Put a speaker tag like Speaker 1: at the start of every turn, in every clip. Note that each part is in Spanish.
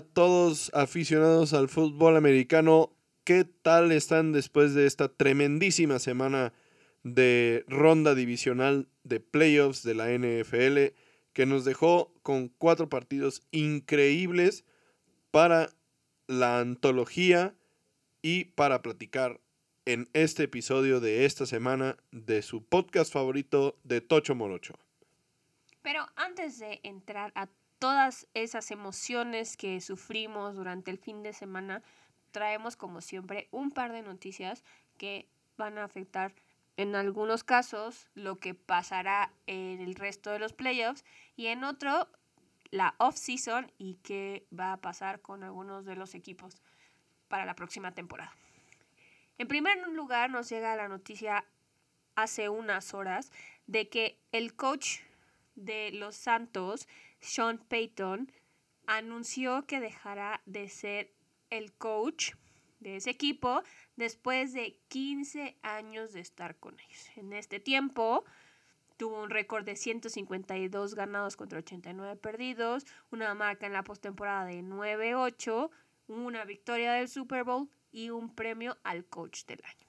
Speaker 1: Todos aficionados al fútbol americano. ¿Qué tal están después de esta tremendísima semana de ronda divisional de playoffs de la NFL que nos dejó con cuatro partidos increíbles para la antología y para platicar en este episodio de esta semana de su podcast favorito de Tocho Morocho.
Speaker 2: Pero antes de entrar a todas esas emociones que sufrimos durante el fin de semana, traemos como siempre un par de noticias que van a afectar en algunos casos lo que pasará en el resto de los playoffs y en otro la off-season y qué va a pasar con algunos de los equipos para la próxima temporada. En primer lugar nos llega la noticia hace unas horas de que el coach de los Santos, Sean Payton, anunció que dejará de ser el coach de ese equipo después de 15 años de estar con ellos. En este tiempo tuvo un récord de 152 ganados contra 89 perdidos, una marca en la postemporada de 9-8, una victoria del Super Bowl y un premio al coach del año.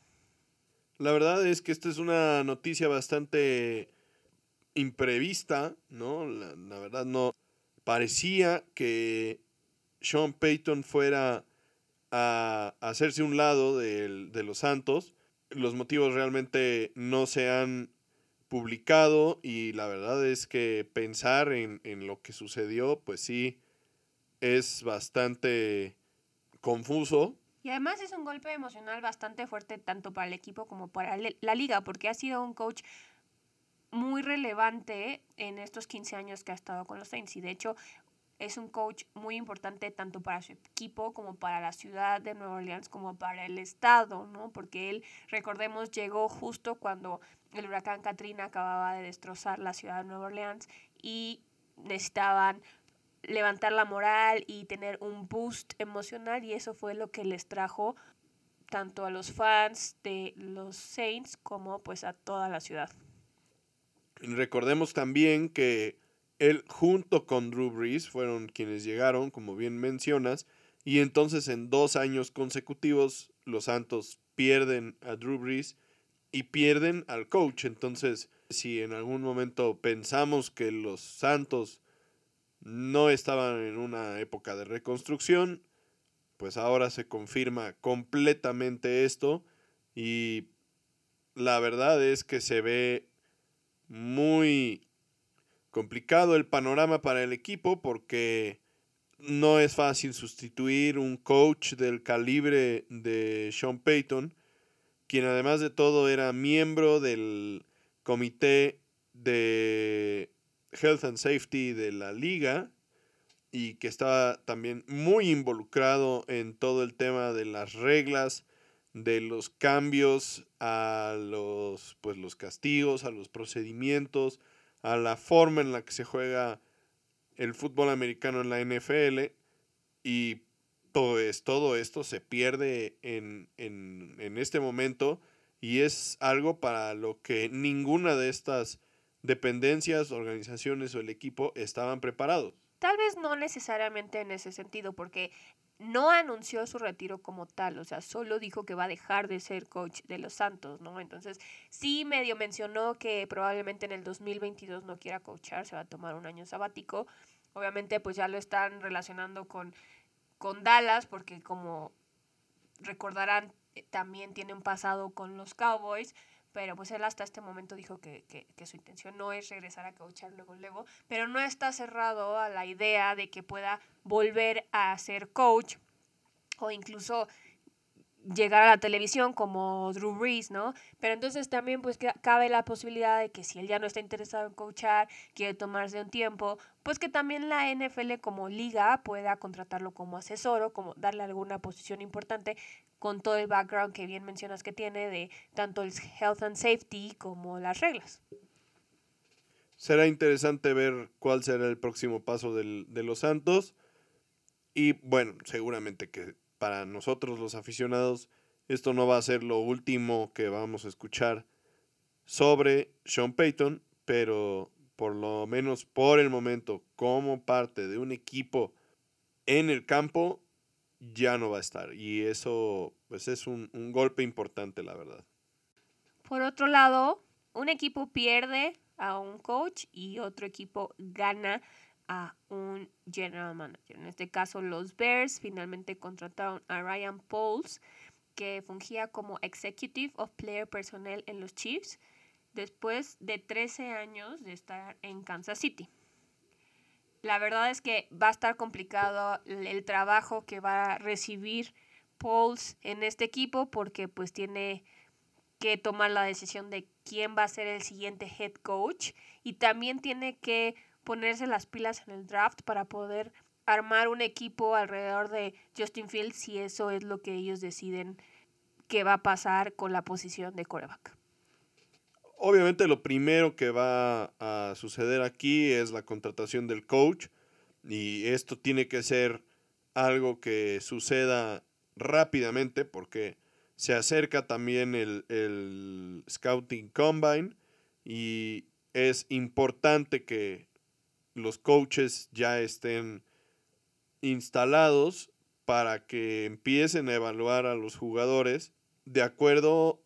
Speaker 1: La verdad es que esta es una noticia bastante imprevista, ¿no? La, verdad no parecía que Sean Payton fuera a hacerse un lado de, de los Santos. Los motivos realmente no se han publicado y la verdad es que pensar en, en, lo que sucedió, pues sí, es bastante confuso.
Speaker 2: Y además es un golpe emocional bastante fuerte tanto para el equipo como para la liga, porque ha sido un coach muy relevante en estos 15 años que ha estado con los Saints. Y de hecho, es un coach muy importante tanto para su equipo como para la ciudad de Nueva Orleans como para el estado, ¿no? Porque él, recordemos, llegó justo cuando el huracán Katrina acababa de destrozar la ciudad de Nueva Orleans y necesitaban levantar la moral y tener un boost emocional y eso fue lo que les trajo tanto a los fans de los Saints como pues a toda la ciudad.
Speaker 1: Recordemos también que él junto con Drew Brees fueron quienes llegaron, como bien mencionas, y entonces en dos años consecutivos los Santos pierden a Drew Brees y pierden al coach. Entonces, si en algún momento pensamos que los Santos no estaban en una época de reconstrucción, pues ahora se confirma completamente esto y la verdad es que se ve muy complicado el panorama para el equipo porque no es fácil sustituir un coach del calibre de Sean Payton, quien además de todo era miembro del comité de Health and Safety de la liga y que estaba también muy involucrado en todo el tema de las reglas, de los cambios a los pues los castigos, a los procedimientos, a la forma en la que se juega el fútbol americano en la NFL y pues todo esto se pierde en, en, en este momento y es algo para lo que ninguna de estas dependencias, organizaciones o el equipo estaban preparados.
Speaker 2: Tal vez no necesariamente en ese sentido, porque no anunció su retiro como tal, o sea, solo dijo que va a dejar de ser coach de los Santos, ¿no? Entonces, sí medio mencionó que probablemente en el 2022 no quiera coachar, se va a tomar un año sabático. Obviamente, pues ya lo están relacionando con, con Dallas, porque como recordarán, eh, también tiene un pasado con los Cowboys, pero pues él hasta este momento dijo que, que, que, su intención no es regresar a coachar luego, luego, pero no está cerrado a la idea de que pueda volver a ser coach o incluso llegar a la televisión como Drew Brees, ¿no? Pero entonces también pues cabe la posibilidad de que si él ya no está interesado en coachar, quiere tomarse un tiempo, pues que también la NFL como liga pueda contratarlo como asesor o como darle alguna posición importante con todo el background que bien mencionas que tiene de tanto el health and safety como las reglas.
Speaker 1: Será interesante ver cuál será el próximo paso del, de los Santos. Y bueno, seguramente que para nosotros los aficionados esto no va a ser lo último que vamos a escuchar sobre Sean Payton, pero por lo menos por el momento como parte de un equipo en el campo ya no va a estar. Y eso pues es un, un golpe importante, la verdad.
Speaker 2: Por otro lado, un equipo pierde a un coach y otro equipo gana a un general manager. En este caso, los Bears finalmente contrataron a Ryan Pauls, que fungía como Executive of Player Personnel en los Chiefs, después de 13 años de estar en Kansas City. La verdad es que va a estar complicado el trabajo que va a recibir Pauls en este equipo porque pues tiene que tomar la decisión de quién va a ser el siguiente head coach y también tiene que ponerse las pilas en el draft para poder armar un equipo alrededor de Justin Fields si eso es lo que ellos deciden que va a pasar con la posición de coreback.
Speaker 1: Obviamente lo primero que va a suceder aquí es la contratación del coach y esto tiene que ser algo que suceda rápidamente porque se acerca también el, el Scouting Combine y es importante que los coaches ya estén instalados para que empiecen a evaluar a los jugadores de acuerdo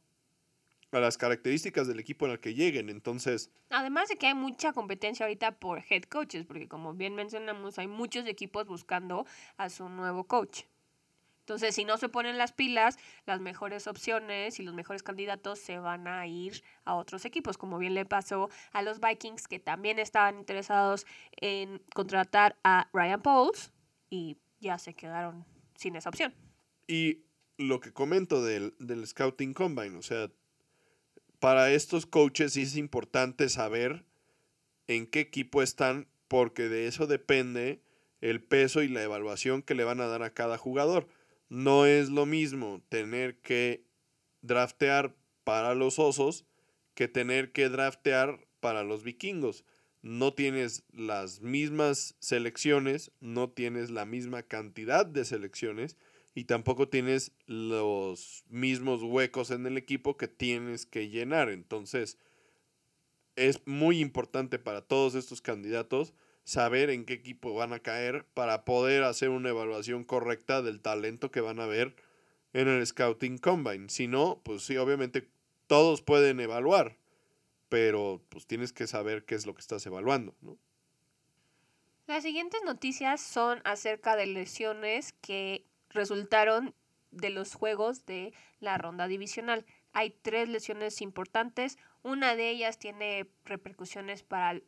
Speaker 1: a las características del equipo en el que lleguen. Entonces.
Speaker 2: Además de que hay mucha competencia ahorita por head coaches, porque como bien mencionamos, hay muchos equipos buscando a su nuevo coach. Entonces, si no se ponen las pilas, las mejores opciones y los mejores candidatos se van a ir a otros equipos, como bien le pasó a los Vikings, que también estaban interesados en contratar a Ryan Pauls y ya se quedaron sin esa opción.
Speaker 1: Y lo que comento del, del Scouting Combine, o sea, para estos coaches es importante saber en qué equipo están, porque de eso depende el peso y la evaluación que le van a dar a cada jugador no es lo mismo tener que draftear para los osos que tener que draftear para los vikingos. No tienes las mismas selecciones, no tienes la misma cantidad de selecciones y tampoco tienes los mismos huecos en el equipo que tienes que llenar. Entonces, es muy importante para todos estos candidatos saber en qué equipo van a caer para poder hacer una evaluación correcta del talento que van a ver en el Scouting Combine. Si no, pues sí, obviamente todos pueden evaluar, pero pues tienes que saber qué es lo que estás evaluando, ¿no?
Speaker 2: Las siguientes noticias son acerca de lesiones que resultaron de los juegos de la ronda divisional. Hay tres lesiones importantes. Una de ellas tiene repercusiones para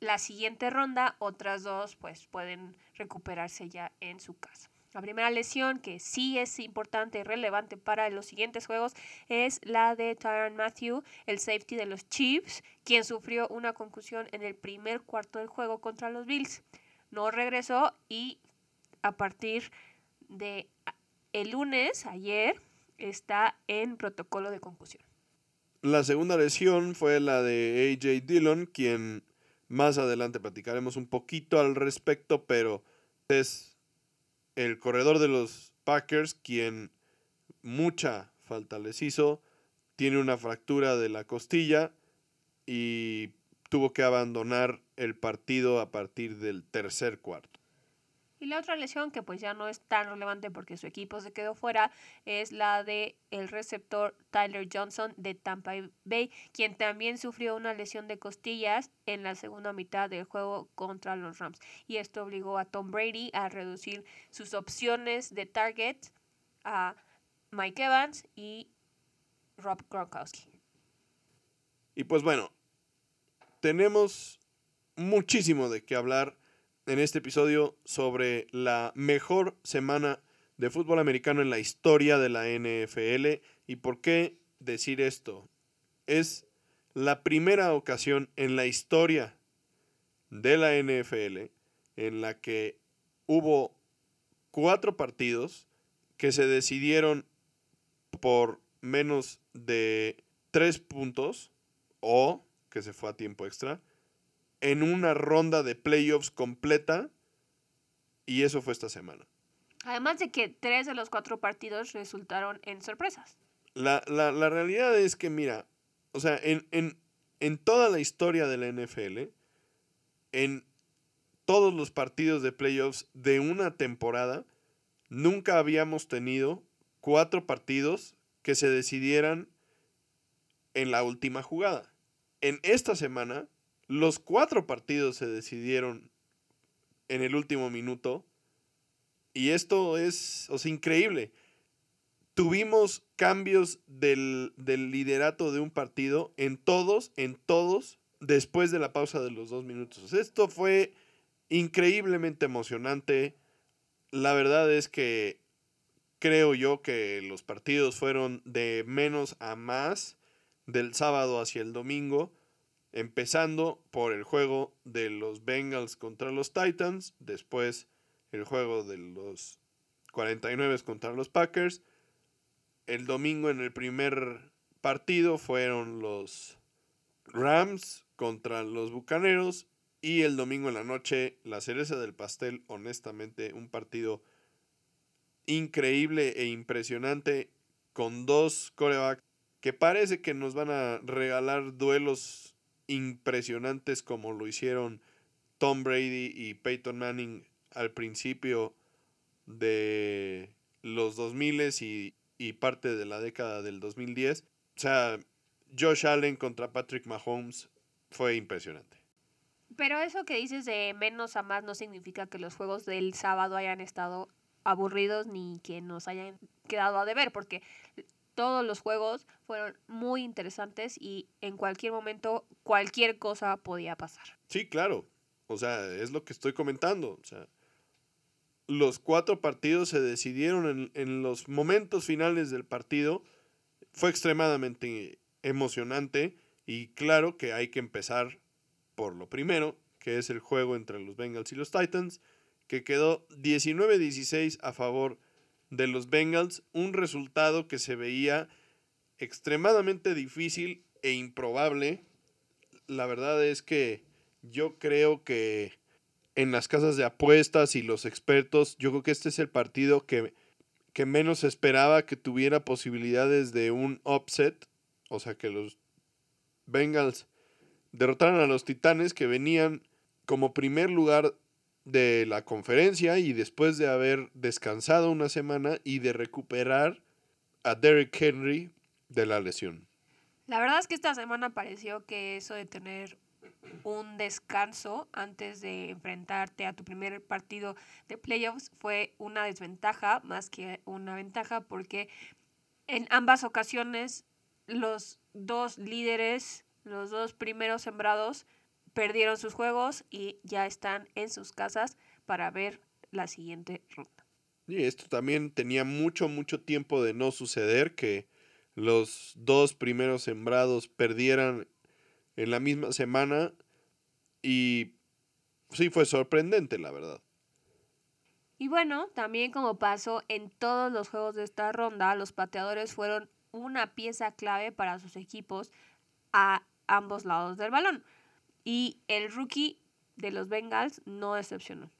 Speaker 2: la siguiente ronda, otras dos pues pueden recuperarse ya en su casa. La primera lesión que sí es importante y relevante para los siguientes juegos es la de Tyron Matthew, el safety de los Chiefs, quien sufrió una concusión en el primer cuarto del juego contra los Bills. No regresó y a partir de el lunes, ayer, está en protocolo de concusión.
Speaker 1: La segunda lesión fue la de AJ Dillon, quien más adelante platicaremos un poquito al respecto, pero es el corredor de los Packers quien mucha falta les hizo. Tiene una fractura de la costilla y tuvo que abandonar el partido a partir del tercer cuarto.
Speaker 2: Y la otra lesión que pues ya no es tan relevante porque su equipo se quedó fuera es la de el receptor Tyler Johnson de Tampa Bay, quien también sufrió una lesión de costillas en la segunda mitad del juego contra los Rams. Y esto obligó a Tom Brady a reducir sus opciones de target a Mike Evans y Rob Gronkowski.
Speaker 1: Y pues bueno, tenemos muchísimo de qué hablar en este episodio sobre la mejor semana de fútbol americano en la historia de la NFL. ¿Y por qué decir esto? Es la primera ocasión en la historia de la NFL en la que hubo cuatro partidos que se decidieron por menos de tres puntos o que se fue a tiempo extra en una ronda de playoffs completa y eso fue esta semana.
Speaker 2: Además de que tres de los cuatro partidos resultaron en sorpresas.
Speaker 1: La, realidad es que, mira, o sea, en, en, en toda la historia de la NFL, en todos los partidos de playoffs de una temporada, nunca habíamos tenido cuatro partidos que se decidieran en la última jugada. En esta semana, los cuatro partidos se decidieron en el último minuto. Y esto es increíble. Tuvimos cambios del, del liderato de un partido en todos, en todos, después de la pausa de los dos minutos. Esto fue increíblemente emocionante. La verdad es que creo yo que los partidos fueron de menos a más del sábado hacia el domingo, empezando por el juego de los Bengals contra los Titans, después el juego de los 49 contra los Packers. El domingo en el primer partido fueron los Rams contra los Bucaneros y el domingo en la noche la cereza del pastel, honestamente, un partido increíble e impresionante con dos corebacks que parece que nos van a regalar duelos impresionantes como lo hicieron Tom Brady y Peyton Manning al principio de los 2000 y, y parte de la década del 2010. O sea, Josh Allen contra Patrick Mahomes fue impresionante.
Speaker 2: Pero eso que dices de menos a más no significa que los juegos del sábado hayan estado aburridos ni que nos hayan quedado a deber, porque todos los juegos fueron muy interesantes y en cualquier momento cualquier cosa podía pasar.
Speaker 1: Sí, claro. O sea, es lo que estoy comentando. O sea, los cuatro partidos se decidieron en, en los momentos finales del partido. Fue extremadamente emocionante y claro que hay que empezar por lo primero, que es el juego entre los Bengals y los Titans que quedó 19-16 a favor de los Bengals, un resultado que se veía extremadamente difícil e improbable. La verdad es que yo creo que en las casas de apuestas y los expertos, yo creo que este es el partido que, que menos esperaba que tuviera posibilidades de un upset, o sea que los Bengals derrotaran a los Titanes que venían como primer lugar de la conferencia y después de haber descansado una semana y de recuperar a Derrick Henry de la lesión.
Speaker 2: La verdad es que esta semana pareció que eso de tener un descanso antes de enfrentarte a tu primer partido de playoffs fue una desventaja más que una ventaja porque en ambas ocasiones los dos líderes, los dos primeros sembrados, perdieron sus juegos y ya están en sus casas para ver la siguiente ronda.
Speaker 1: Y esto también tenía mucho, mucho tiempo de no suceder, que los dos primeros sembrados perdieran en la misma semana y sí fue sorprendente, la verdad.
Speaker 2: Y bueno, también como pasó en todos los juegos de esta ronda, los pateadores fueron una pieza clave para sus equipos a ambos lados del balón. Y el rookie de los Bengals no decepcionó.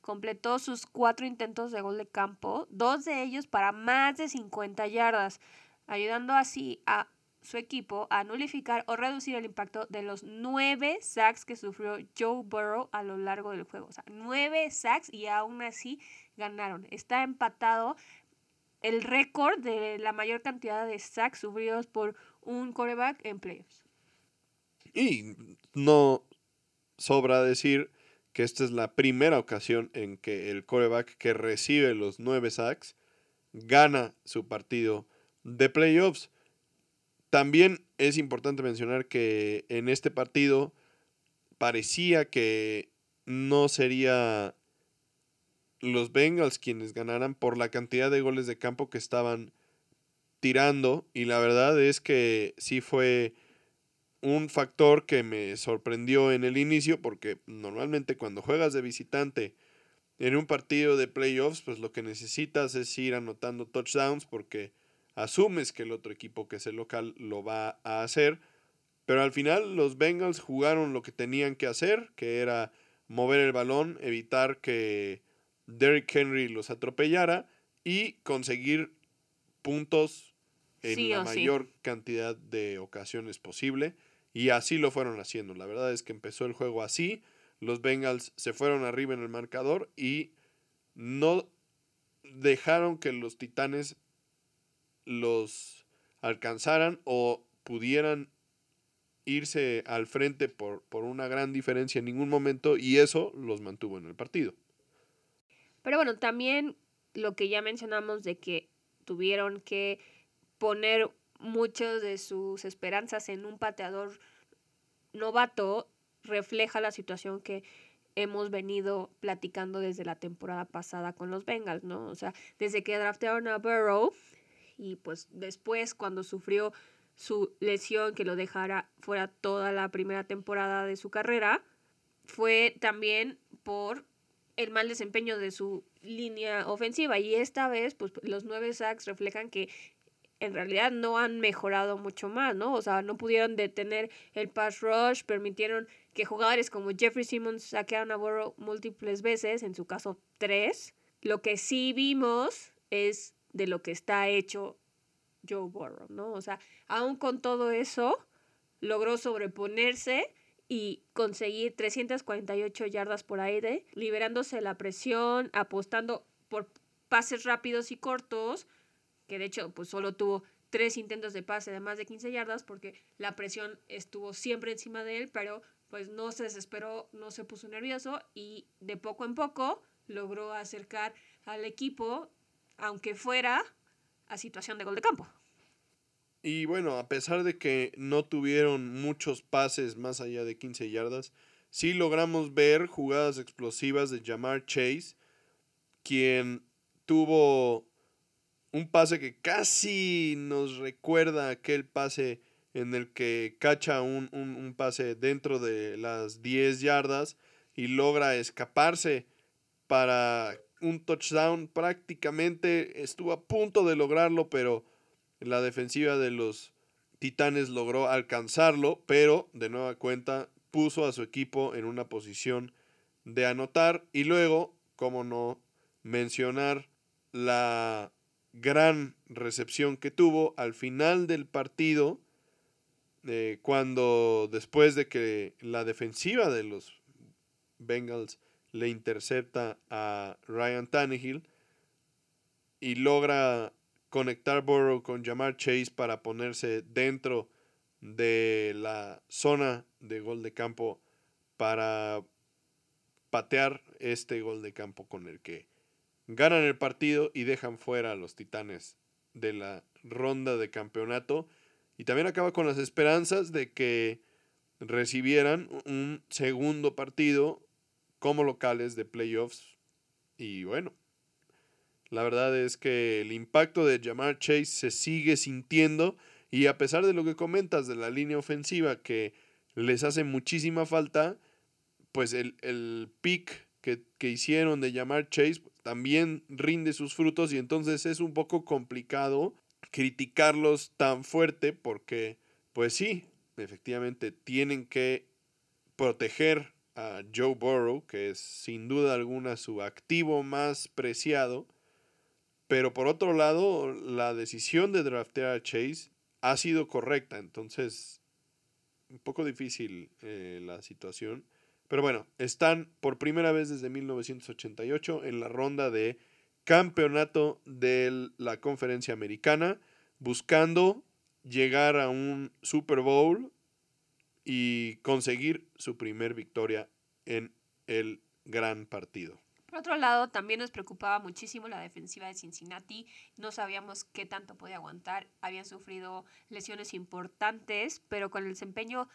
Speaker 2: Completó sus cuatro intentos de gol de campo, dos de ellos para más de 50 yardas, ayudando así a su equipo a nulificar o reducir el impacto de los nueve sacks que sufrió Joe Burrow a lo largo del juego. O sea, nueve sacks y aún así ganaron. Está empatado el récord de la mayor cantidad de sacks sufridos por un quarterback en playoffs.
Speaker 1: Y no sobra decir que esta es la primera ocasión en que el coreback que recibe los nueve sacks gana su partido de playoffs. También es importante mencionar que en este partido parecía que no sería los Bengals quienes ganaran por la cantidad de goles de campo que estaban tirando y la verdad es que sí fue un factor que me sorprendió en el inicio, porque normalmente cuando juegas de visitante en un partido de playoffs, pues lo que necesitas es ir anotando touchdowns porque asumes que el otro equipo que es el local lo va a hacer. Pero al final los Bengals jugaron lo que tenían que hacer, que era mover el balón, evitar que Derrick Henry los atropellara y conseguir puntos en la mayor cantidad de ocasiones posible. Y así lo fueron haciendo. La verdad es que empezó el juego así. los Bengals se fueron arriba en el marcador y no dejaron que los Titanes los alcanzaran o pudieran irse al frente por, por una gran diferencia en ningún momento y eso los mantuvo en el partido.
Speaker 2: Pero bueno, también lo que ya mencionamos de que tuvieron que poner muchas de sus esperanzas en un pateador novato refleja la situación que hemos venido platicando desde la temporada pasada con los Bengals, ¿no? O sea, desde que draftearon a Burrow y pues después cuando sufrió su lesión que lo dejara fuera toda la primera temporada de su carrera, fue también por el mal desempeño de su línea ofensiva y esta vez pues los nueve sacks reflejan que en realidad no han mejorado mucho más, ¿no? O sea, no pudieron detener el pass rush, permitieron que jugadores como Jeffrey Simmons saquearan a Burrow múltiples veces, en su caso tres. Lo que sí vimos es de lo que está hecho Joe Burrow, ¿no? O sea, aún con todo eso, logró sobreponerse y conseguir 348 yardas por aire, liberándose la presión, apostando por pases rápidos y cortos, que de hecho pues solo tuvo tres intentos de pase de más de 15 yardas porque la presión estuvo siempre encima de él, pero pues no se desesperó, no se puso nervioso y de poco en poco logró acercar al equipo, aunque fuera a situación de gol de campo.
Speaker 1: Y bueno, a pesar de que no tuvieron muchos pases más allá de 15 yardas, sí logramos ver jugadas explosivas de Jamar Chase, quien tuvo un pase que casi nos recuerda aquel pase en el que cacha un, un, pase dentro de las 10 yardas y logra escaparse para un touchdown. Prácticamente estuvo a punto de lograrlo, pero la defensiva de los Titanes logró alcanzarlo, pero de nueva cuenta puso a su equipo en una posición de anotar y luego, como no mencionar la gran recepción que tuvo al final del partido, eh, cuando después de que la defensiva de los Bengals le intercepta a Ryan Tannehill y logra conectar Burrow con Jamar Chase para ponerse dentro de la zona de gol de campo para patear este gol de campo con el que ganan el partido y dejan fuera a los Titanes de la ronda de campeonato. Y también acaba con las esperanzas de que recibieran un segundo partido como locales de playoffs. Y bueno, la verdad es que el impacto de Jamar Chase se sigue sintiendo. Y a pesar de lo que comentas de la línea ofensiva que les hace muchísima falta, pues el, el pick que, que hicieron de Jamar Chase también rinde sus frutos y entonces es un poco complicado criticarlos tan fuerte porque, pues sí, efectivamente tienen que proteger a Joe Burrow, que es sin duda alguna su activo más preciado, pero por otro lado, la decisión de draftear a Chase ha sido correcta, entonces un poco difícil eh, la situación. Pero bueno, están por primera vez desde 1988 en la ronda de campeonato de la conferencia americana, buscando llegar a un Super Bowl y conseguir su primer victoria en el gran partido.
Speaker 2: Por otro lado, también nos preocupaba muchísimo la defensiva de Cincinnati. No sabíamos qué tanto podía aguantar. Habían sufrido lesiones importantes, pero con el desempeño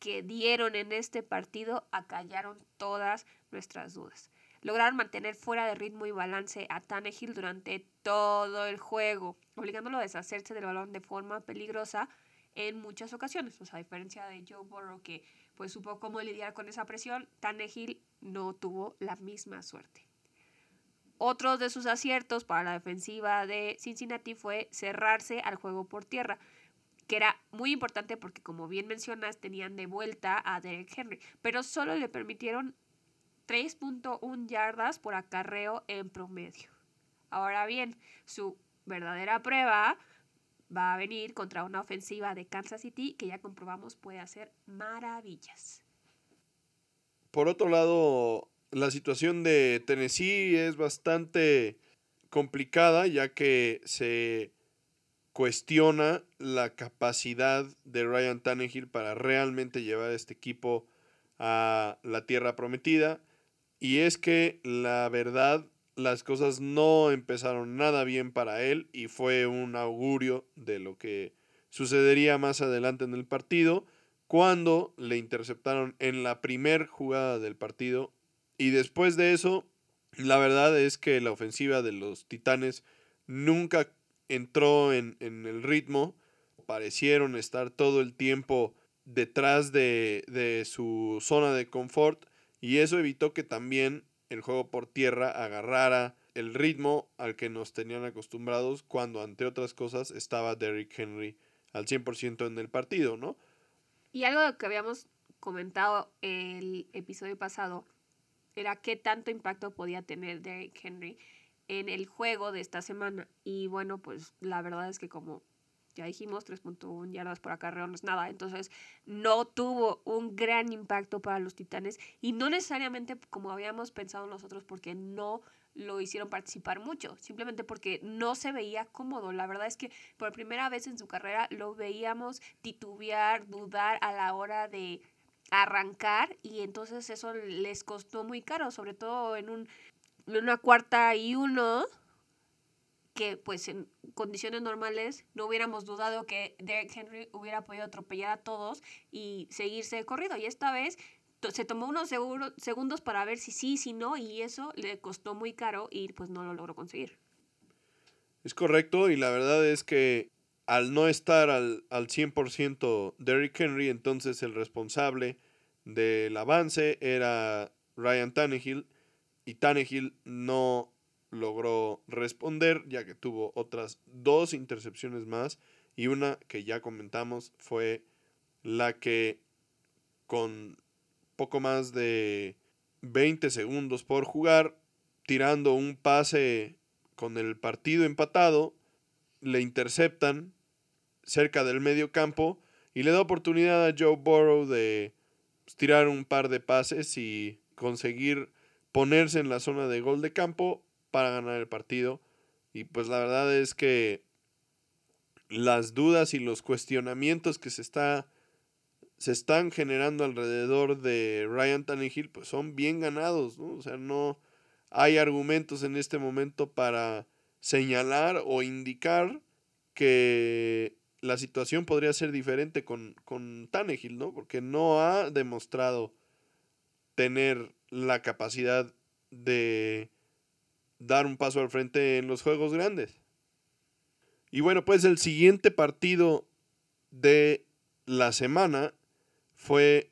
Speaker 2: que dieron en este partido acallaron todas nuestras dudas. Lograron mantener fuera de ritmo y balance a Tannehill durante todo el juego, obligándolo a deshacerse del balón de forma peligrosa en muchas ocasiones. A diferencia de Joe Burrow que pues supo cómo lidiar con esa presión, Tannehill no tuvo la misma suerte. Otro de sus aciertos para la defensiva de Cincinnati fue cerrarse al juego por tierra que era muy importante porque como bien mencionas tenían de vuelta a Derek Henry, pero solo le permitieron 3.1 yardas por acarreo en promedio. Ahora bien, su verdadera prueba va a venir contra una ofensiva de Kansas City que ya comprobamos puede hacer maravillas.
Speaker 1: por otro lado, la situación de Tennessee es bastante complicada ya que se cuestiona la capacidad de Ryan Tannehill para realmente llevar este equipo a la tierra prometida. Y es que la verdad, las cosas no empezaron nada bien para él y fue un augurio de lo que sucedería más adelante en el partido cuando le interceptaron en la primer jugada del partido. Y después de eso, la verdad es que la ofensiva de los Titanes nunca entró en, el ritmo. Parecieron estar todo el tiempo detrás de, de su zona de confort. Y eso evitó que también el juego por tierra agarrara el ritmo al que nos tenían acostumbrados cuando, ante otras cosas, estaba Derrick Henry al 100% en el partido, ¿no?
Speaker 2: Y algo que habíamos comentado el episodio pasado era qué tanto impacto podía tener Derrick Henry en el juego de esta semana. Y bueno, pues la verdad es que como ya dijimos, 3.1 yardas por acarreo no es nada. Entonces, no tuvo un gran impacto para los Titanes y no necesariamente como habíamos pensado nosotros porque no lo hicieron participar mucho, simplemente porque no se veía cómodo. La verdad es que por primera vez en su carrera lo veíamos titubear, dudar a la hora de arrancar y entonces eso les costó muy caro, sobre todo en, un, una cuarta y uno que pues en condiciones normales no hubiéramos dudado que Derek Henry hubiera podido atropellar a todos y seguirse corrido. Y esta vez se tomó unos segundos para ver si sí, si no, y eso le costó muy caro y pues no lo logró conseguir.
Speaker 1: Es correcto, y la verdad es que al no estar al, al 100% Derrick Henry, entonces el responsable del avance era Ryan Tannehill, y Tannehill no logró responder, ya que tuvo otras dos intercepciones más, y una que ya comentamos fue la que con poco más de 20 segundos por jugar, tirando un pase con el partido empatado, le interceptan cerca del medio campo y le da oportunidad a Joe Burrow de tirar un par de pases y conseguir ponerse en la zona de gol de campo para ganar el partido. Y pues la verdad es que las dudas y los cuestionamientos que se está se están generando alrededor de Ryan Tannehill, pues son bien ganados, ¿no? O sea, no hay argumentos en este momento para señalar o indicar que la situación podría ser diferente con, con Tannehill, ¿no? Porque no ha demostrado tener la capacidad de dar un paso al frente en los juegos grandes. Y bueno, pues el siguiente partido de la semana fue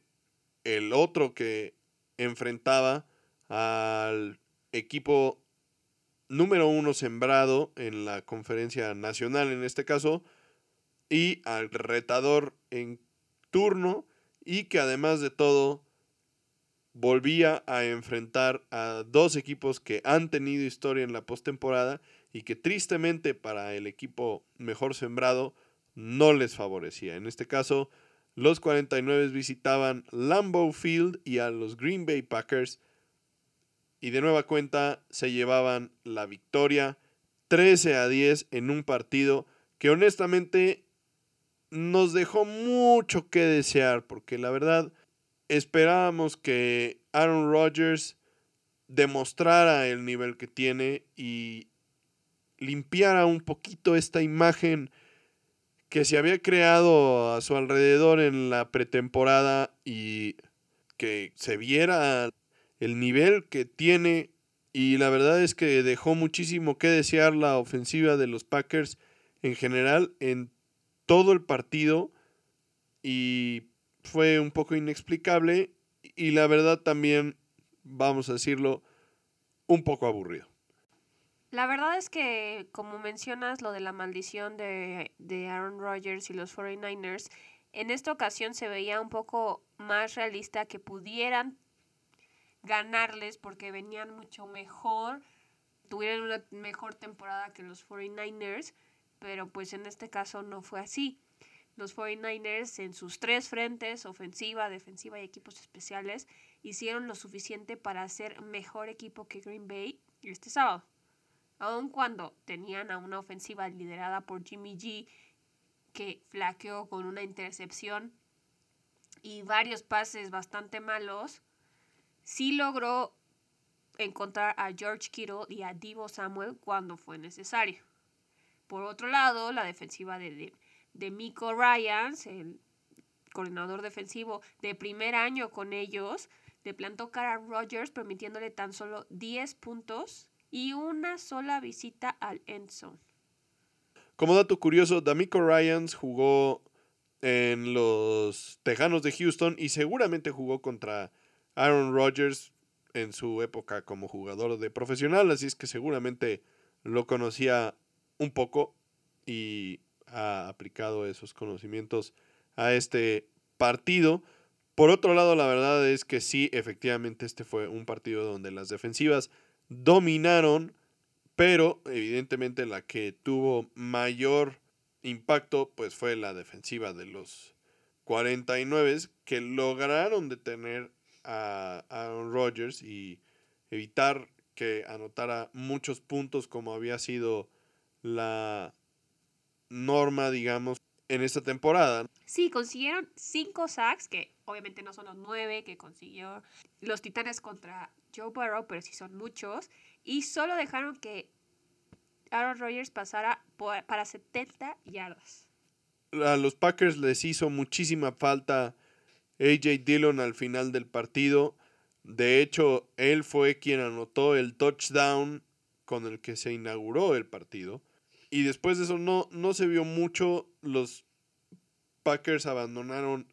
Speaker 1: el otro que enfrentaba al equipo número uno sembrado en la conferencia nacional en este caso y al retador en turno y que además de todo volvía a enfrentar a dos equipos que han tenido historia en la postemporada y que tristemente para el equipo mejor sembrado no les favorecía. En este caso, los 49 visitaban Lambeau Field y a los Green Bay Packers. Y de nueva cuenta se llevaban la victoria 13 a 10 en un partido que honestamente nos dejó mucho que desear. Porque la verdad esperábamos que Aaron Rodgers demostrara el nivel que tiene y limpiara un poquito esta imagen que se había creado a su alrededor en la pretemporada y que se viera el nivel que tiene. Y la verdad es que dejó muchísimo que desear la ofensiva de los Packers en general en todo el partido. Y fue un poco inexplicable y la verdad también, vamos a decirlo, un poco aburrido.
Speaker 2: La verdad es que, como mencionas, lo de la maldición de, de Aaron Rodgers y los 49ers, en esta ocasión se veía un poco más realista que pudieran ganarles porque venían mucho mejor, tuvieron una mejor temporada que los 49ers, pero pues en este caso no fue así. Los 49ers en sus tres frentes, ofensiva, defensiva y equipos especiales, hicieron lo suficiente para ser mejor equipo que Green Bay este sábado. Aun cuando tenían a una ofensiva liderada por Jimmy G que flaqueó con una intercepción y varios pases bastante malos, sí logró encontrar a George Kittle y a Divo Samuel cuando fue necesario. Por otro lado, la defensiva de, de, Miko Ryans, el coordinador defensivo de primer año con ellos, le plantó cara a Rodgers permitiéndole tan solo 10 puntos y una sola visita al end zone.
Speaker 1: Como dato curioso, D'Amico Ryans jugó en los Tejanos de Houston y seguramente jugó contra Aaron Rodgers en su época como jugador de profesional, así es que seguramente lo conocía un poco y ha aplicado esos conocimientos a este partido. Por otro lado, la verdad es que sí, efectivamente este fue un partido donde las defensivas dominaron, pero evidentemente la que tuvo mayor impacto pues fue la defensiva de los 49 que lograron detener a Aaron Rodgers y evitar que anotara muchos puntos como había sido la norma, digamos, en esta temporada.
Speaker 2: Sí, consiguieron cinco sacks, que obviamente no son los nueve que consiguió los Titanes contra Joe Burrow, pero sí son muchos. Y solo dejaron que Aaron Rodgers pasara para 70 yardas.
Speaker 1: A los Packers les hizo muchísima falta AJ Dillon al final del partido. De hecho, él fue quien anotó el touchdown con el que se inauguró el partido. Y después de eso no, no se vio mucho. Los Packers abandonaron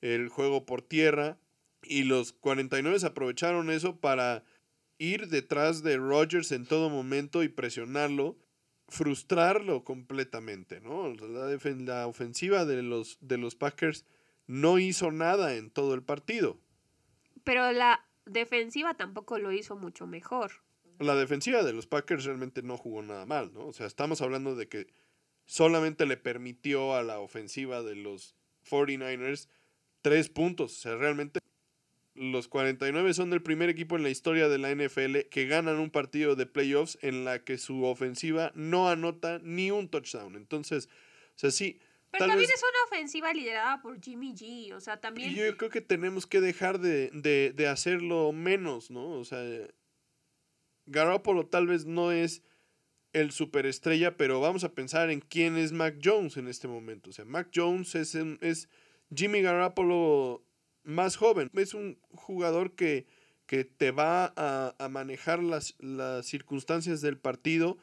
Speaker 1: el juego por tierra. Y los 49 aprovecharon eso para ir detrás de Rodgers en todo momento y presionarlo, frustrarlo completamente, ¿no? La, la ofensiva de los, de los Packers no hizo nada en todo el partido.
Speaker 2: Pero la defensiva tampoco lo hizo mucho mejor.
Speaker 1: La defensiva de los Packers realmente no jugó nada mal, ¿no? O sea, estamos hablando de que solamente le permitió a la ofensiva de los 49ers tres puntos. O sea, realmente los 49 son el primer equipo en la historia de la NFL que ganan un partido de playoffs en la que su ofensiva no anota ni un touchdown. Entonces, o sea, sí,
Speaker 2: pero también es una ofensiva liderada por Jimmy G, o sea, también...
Speaker 1: Yo creo que tenemos que dejar de, de, de hacerlo menos, ¿no? O sea, Garoppolo tal vez no es el superestrella, pero vamos a pensar en quién es Mac Jones en este momento. O sea, Mac Jones es, es Jimmy Garoppolo más joven. Es un jugador que, que te va a, a manejar las, las circunstancias del partido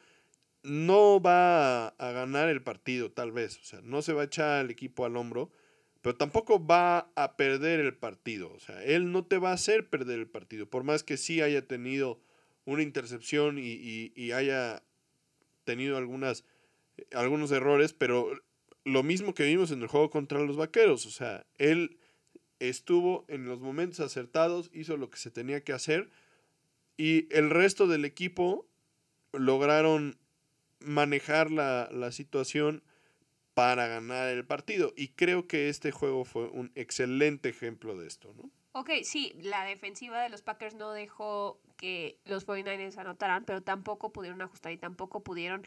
Speaker 1: no va a, ganar el partido, tal vez. O sea, no se va a echar al equipo al hombro, pero tampoco va a perder el partido. O sea, él no te va a hacer perder el partido, por más que sí haya tenido una intercepción y, haya tenido algunas, algunos errores, pero lo mismo que vimos en el juego contra los Vaqueros. O sea, él estuvo en los momentos acertados, hizo lo que se tenía que hacer y el resto del equipo lograron manejar la, situación para ganar el partido. Y creo que este juego fue un excelente ejemplo de esto, ¿no?
Speaker 2: Ok, sí, la defensiva de los Packers no dejó que los 49ers anotaran, pero tampoco pudieron ajustar y tampoco pudieron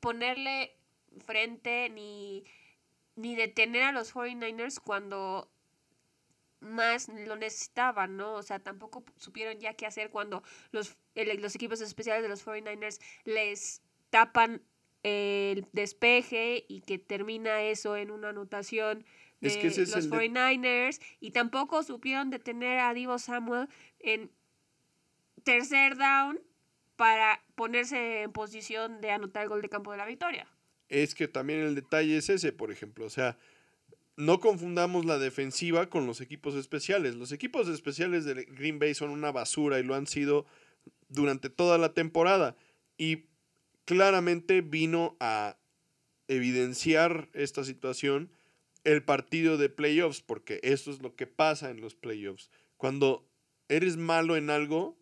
Speaker 2: ponerle frente ni, ni detener a los 49ers cuando más lo necesitaban, ¿no? O sea, tampoco supieron ya qué hacer cuando los, los equipos especiales de los 49ers les tapan el despeje y que termina eso en una anotación de los 49ers y tampoco supieron detener a Divo Samuel en tercer down para ponerse en posición de anotar el gol de campo de la victoria.
Speaker 1: Es que también el detalle es ese, por ejemplo, o sea, no confundamos la defensiva con los equipos especiales. Los equipos especiales de Green Bay son una basura y lo han sido durante toda la temporada. Y claramente vino a evidenciar esta situación el partido de playoffs, porque eso es lo que pasa en los playoffs. Cuando eres malo en algo,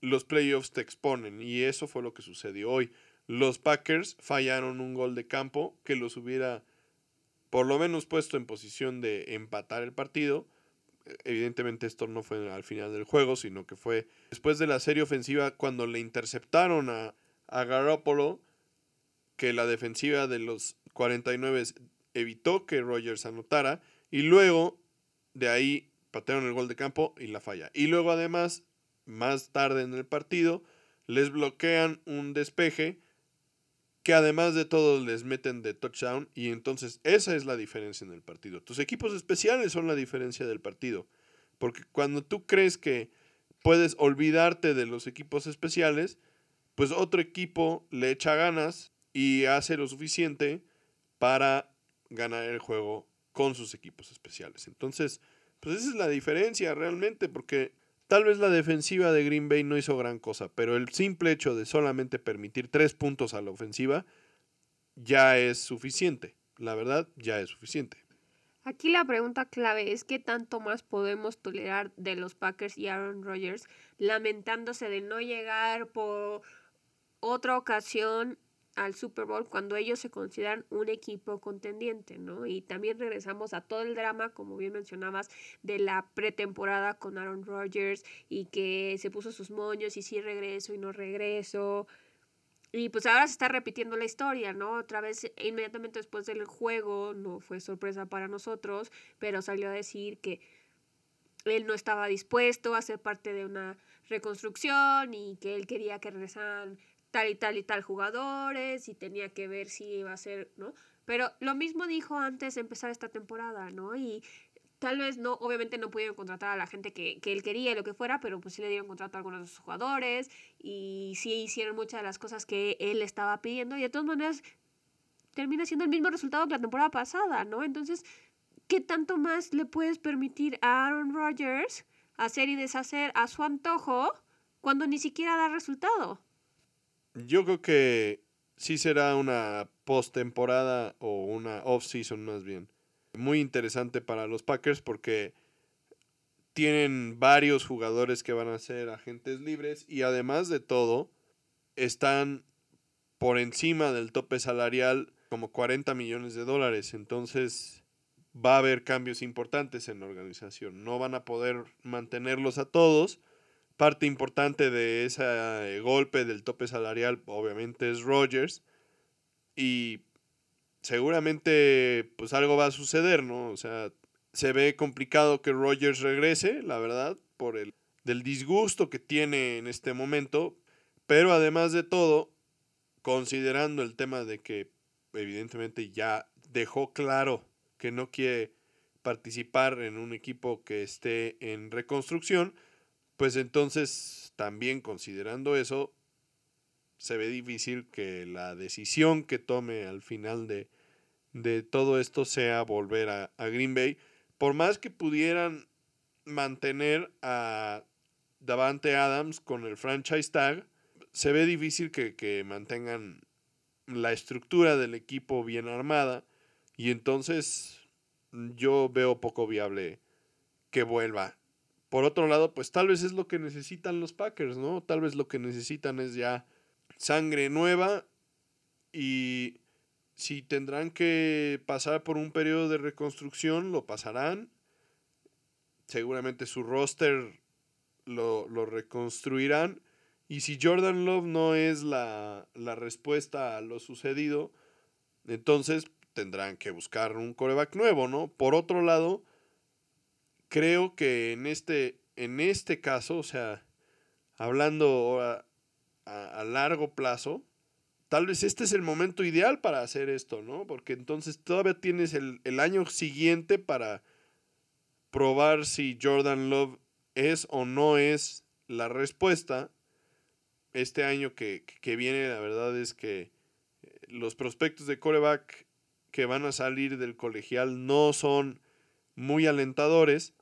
Speaker 1: los playoffs te exponen y eso fue lo que sucedió hoy. Los Packers fallaron un gol de campo que los hubiera por lo menos puesto en posición de empatar el partido. Evidentemente esto no fue al final del juego, sino que fue después de la serie ofensiva cuando le interceptaron a, a Garoppolo, que la defensiva de los 49 evitó que Rogers anotara y luego de ahí patearon el gol de campo y la falla. Y luego además, más tarde en el partido, les bloquean un despeje que además de todo les meten de touchdown y entonces esa es la diferencia en el partido. Tus equipos especiales son la diferencia del partido, porque cuando tú crees que puedes olvidarte de los equipos especiales, pues otro equipo le echa ganas y hace lo suficiente para ganar el juego con sus equipos especiales. Entonces, pues esa es la diferencia realmente, porque Tal vez la defensiva de Green Bay no hizo gran cosa, pero el simple hecho de solamente permitir tres puntos a la ofensiva ya es suficiente. La verdad, ya es suficiente.
Speaker 2: Aquí la pregunta clave es qué tanto más podemos tolerar de los Packers y Aaron Rodgers lamentándose de no llegar por otra ocasión al Super Bowl cuando ellos se consideran un equipo contendiente, ¿no? Y también regresamos a todo el drama, como bien mencionabas, de la pretemporada con Aaron Rodgers y que se puso sus moños y sí regreso y no regreso. Y pues ahora se está repitiendo la historia, ¿no? Otra vez, inmediatamente después del juego, no fue sorpresa para nosotros, pero salió a decir que él no estaba dispuesto a ser parte de una reconstrucción y que él quería que regresaran tal y tal y tal jugadores y tenía que ver si iba a ser, ¿no? Pero lo mismo dijo antes de empezar esta temporada, ¿no? Y tal vez no, obviamente no pudieron contratar a la gente que, él quería y lo que fuera, pero pues sí le dieron contrato a algunos de sus jugadores y sí hicieron muchas de las cosas que él estaba pidiendo y de todas maneras termina siendo el mismo resultado que la temporada pasada, ¿no? Entonces, ¿qué tanto más le puedes permitir a Aaron Rodgers hacer y deshacer a su antojo cuando ni siquiera da resultado?
Speaker 1: Yo creo que sí será una postemporada o una off-season más bien. Muy interesante para los Packers porque tienen varios jugadores que van a ser agentes libres y además de todo están por encima del tope salarial como 40 millones de dólares. Entonces va a haber cambios importantes en la organización. No van a poder mantenerlos a todos Parte importante de ese golpe del tope salarial obviamente es Rogers y seguramente pues algo va a suceder, ¿no? O sea, se ve complicado que Rogers regrese, la verdad, por el del disgusto que tiene en este momento, pero además de todo, considerando el tema de que evidentemente ya dejó claro que no quiere participar en un equipo que esté en reconstrucción, pues entonces también considerando eso, se ve difícil que la decisión que tome al final de, de todo esto sea volver a, Green Bay. Por más que pudieran mantener a Davante Adams con el franchise tag, se ve difícil que, que mantengan la estructura del equipo bien armada y entonces yo veo poco viable que vuelva por otro lado, pues tal vez es lo que necesitan los Packers, ¿no? Tal vez lo que necesitan es ya sangre nueva y si tendrán que pasar por un periodo de reconstrucción, lo pasarán. Seguramente su roster lo, reconstruirán. Y si Jordan Love no es la, la, respuesta a lo sucedido, entonces tendrán que buscar un coreback nuevo, ¿no? Por otro lado, creo que en este, en este caso, o sea, hablando a, a, largo plazo, tal vez este es el momento ideal para hacer esto, ¿no? Porque entonces todavía tienes el, el año siguiente para probar si Jordan Love es o no es la respuesta. Este año que, que viene, la verdad es que eh, los prospectos de coreback que van a salir del colegial no son muy alentadores.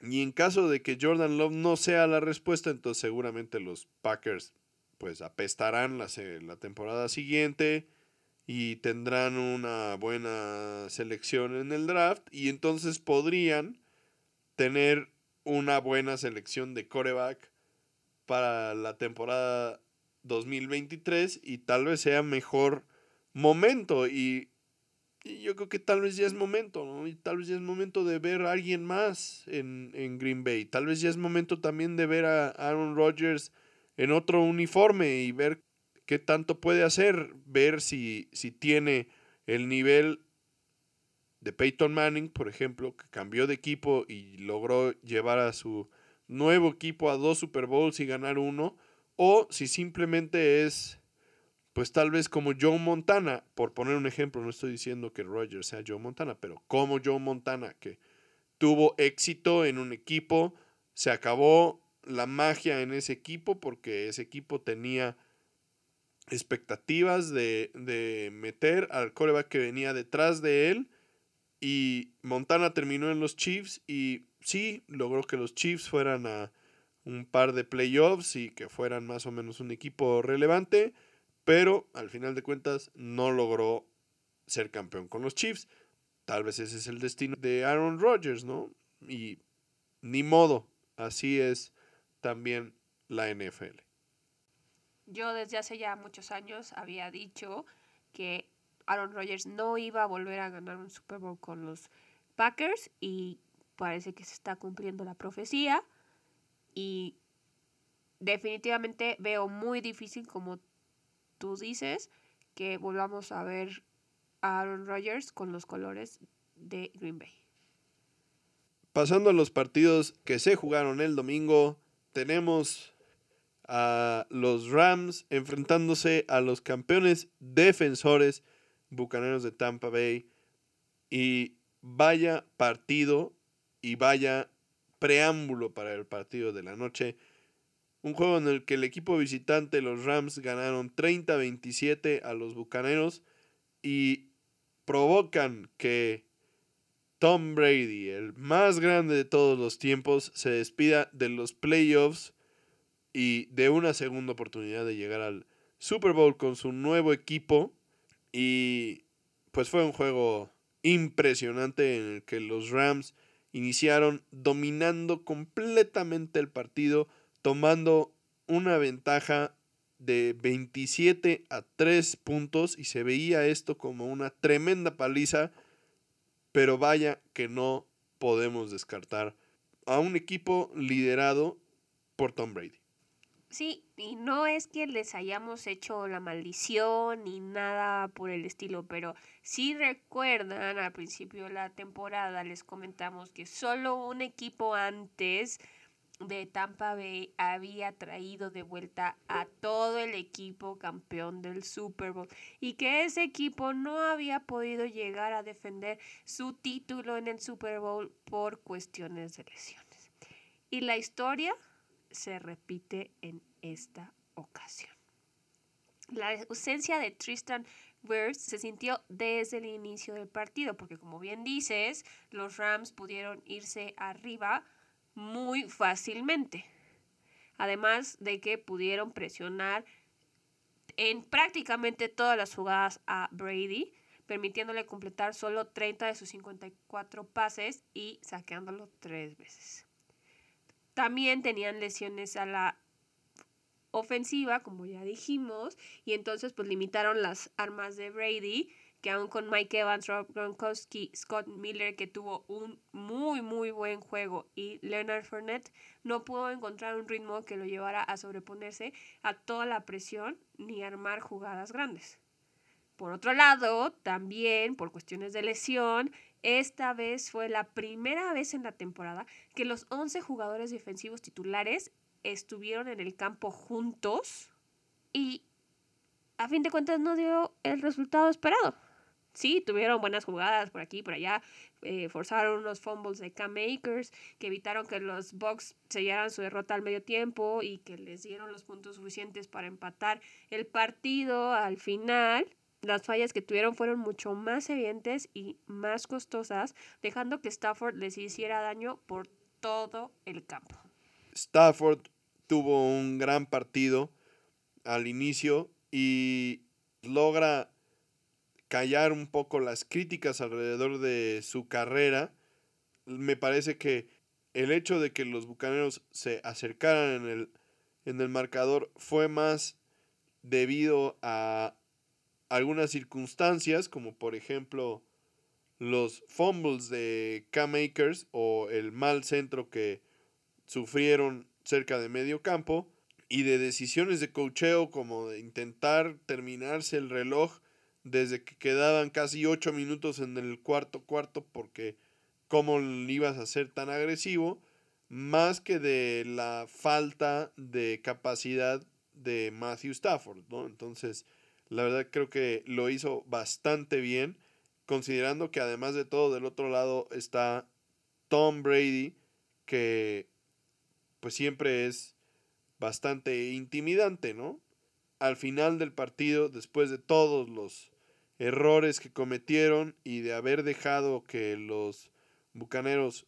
Speaker 1: Y en caso de que Jordan Love no sea la respuesta, entonces seguramente los Packers pues apestarán la, la temporada siguiente y tendrán una buena selección en el draft y entonces podrían tener una buena selección de coreback para la temporada 2023 y tal vez sea mejor momento y yo creo que tal vez ya es momento, ¿no? Y tal vez ya es momento de ver a alguien más en, en Green Bay. Tal vez ya es momento también de ver a Aaron Rodgers en otro uniforme y ver qué tanto puede hacer, ver si, si tiene el nivel de Peyton Manning, por ejemplo, que cambió de equipo y logró llevar a su nuevo equipo a dos Super Bowls y ganar uno, o si simplemente es, pues tal vez como Joe Montana, por poner un ejemplo, no estoy diciendo que Rodgers sea Joe Montana, pero como Joe Montana, que tuvo éxito en un equipo, se acabó la magia en ese equipo porque ese equipo tenía expectativas de, de meter al coreback que venía detrás de él y Montana terminó en los Chiefs y sí, logró que los Chiefs fueran a un par de playoffs y que fueran más o menos un equipo relevante, pero al final de cuentas no logró ser campeón con los Chiefs. Tal vez ese es el destino de Aaron Rodgers, ¿no? Y ni modo, así es también la NFL.
Speaker 2: Yo desde hace ya muchos años había dicho que Aaron Rodgers no iba a volver a ganar un Super Bowl con los Packers y parece que se está cumpliendo la profecía y definitivamente veo muy difícil como tú dices que volvamos a ver a Aaron Rodgers con los colores de Green Bay.
Speaker 1: Pasando a los partidos que se jugaron el domingo, tenemos a los Rams enfrentándose a los campeones defensores Bucaneros de Tampa Bay. Y vaya partido y vaya preámbulo para el partido de la noche. Un juego en el que el equipo visitante, los Rams, ganaron 30-27 a los Bucaneros y provocan que Tom Brady, el más grande de todos los tiempos, se despida de los playoffs y de una segunda oportunidad de llegar al Super Bowl con su nuevo equipo. Y pues fue un juego impresionante en el que los Rams iniciaron dominando completamente el partido, tomando una ventaja de 27 a 3 puntos y se veía esto como una tremenda paliza, pero vaya que no podemos descartar a un equipo liderado por Tom Brady.
Speaker 2: Sí, y no es que les hayamos hecho la maldición ni nada por el estilo, pero si recuerdan al principio de la temporada les comentamos que solo un equipo antes de Tampa Bay había traído de vuelta a todo el equipo campeón del Super Bowl y que ese equipo no había podido llegar a defender su título en el Super Bowl por cuestiones de lesiones. Y la historia se repite en esta ocasión. La ausencia de Tristan Wirfs se sintió desde el inicio del partido, porque como bien dices, los Rams pudieron irse arriba muy fácilmente. Además de que pudieron presionar en prácticamente todas las jugadas a Brady, permitiéndole completar solo 30 de sus 54 pases y saqueándolo tres veces. También tenían lesiones a la ofensiva, como ya dijimos, y entonces pues limitaron las armas de Brady, que aún con Mike Evans, Rob Gronkowski, Scott Miller, que tuvo un muy, muy buen juego, y Leonard Fournette, no pudo encontrar un ritmo que lo llevara a sobreponerse a toda la presión ni armar jugadas grandes. Por otro lado, también por cuestiones de lesión, esta vez fue la primera vez en la temporada que los 11 jugadores defensivos titulares estuvieron en el campo juntos y a fin de cuentas no dio el resultado esperado. Sí, tuvieron buenas jugadas por aquí y por allá, eh, forzaron unos fumbles de Cam Makers que evitaron que los Bucks sellaran su derrota al medio tiempo y que les dieron los puntos suficientes para empatar el partido al final. Las fallas que tuvieron fueron mucho más evidentes y más costosas, dejando que Stafford les hiciera daño por todo el campo.
Speaker 1: Stafford tuvo un gran partido al inicio y logra callar un poco las críticas alrededor de su carrera. Me parece que el hecho de que los Bucaneros se acercaran en el, en el marcador fue más debido a algunas circunstancias, como por ejemplo los fumbles de Cam Akers o el mal centro que sufrieron cerca de medio campo y de decisiones de cocheo como de intentar terminarse el reloj desde que quedaban casi ocho minutos en el cuarto cuarto porque cómo ibas a ser tan agresivo más que de la falta de capacidad de Matthew Stafford, ¿no? Entonces, la verdad creo que lo hizo bastante bien, considerando que además de todo del otro lado está Tom Brady, que pues siempre es bastante intimidante, ¿no? Al final del partido, después de todos los errores que cometieron y de haber dejado que los Bucaneros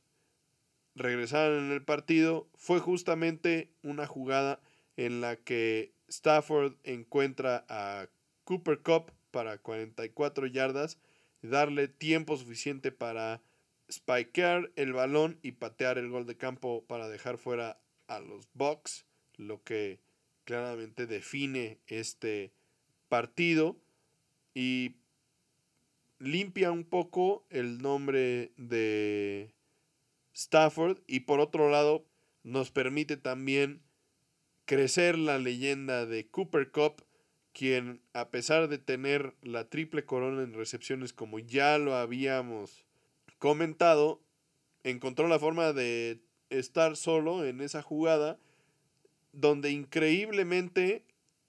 Speaker 1: regresaron en el partido, fue justamente una jugada en la que Stafford encuentra a Cooper Cup para 44 yardas, darle tiempo suficiente para spikear el balón y patear el gol de campo para dejar fuera a los Bucks, lo que claramente define este partido. Y limpia un poco el nombre de Stafford y por otro lado nos permite también crecer la leyenda de Cooper Cup, quien a pesar de tener la triple corona en recepciones como ya lo habíamos comentado, encontró la forma de estar solo en esa jugada donde increíblemente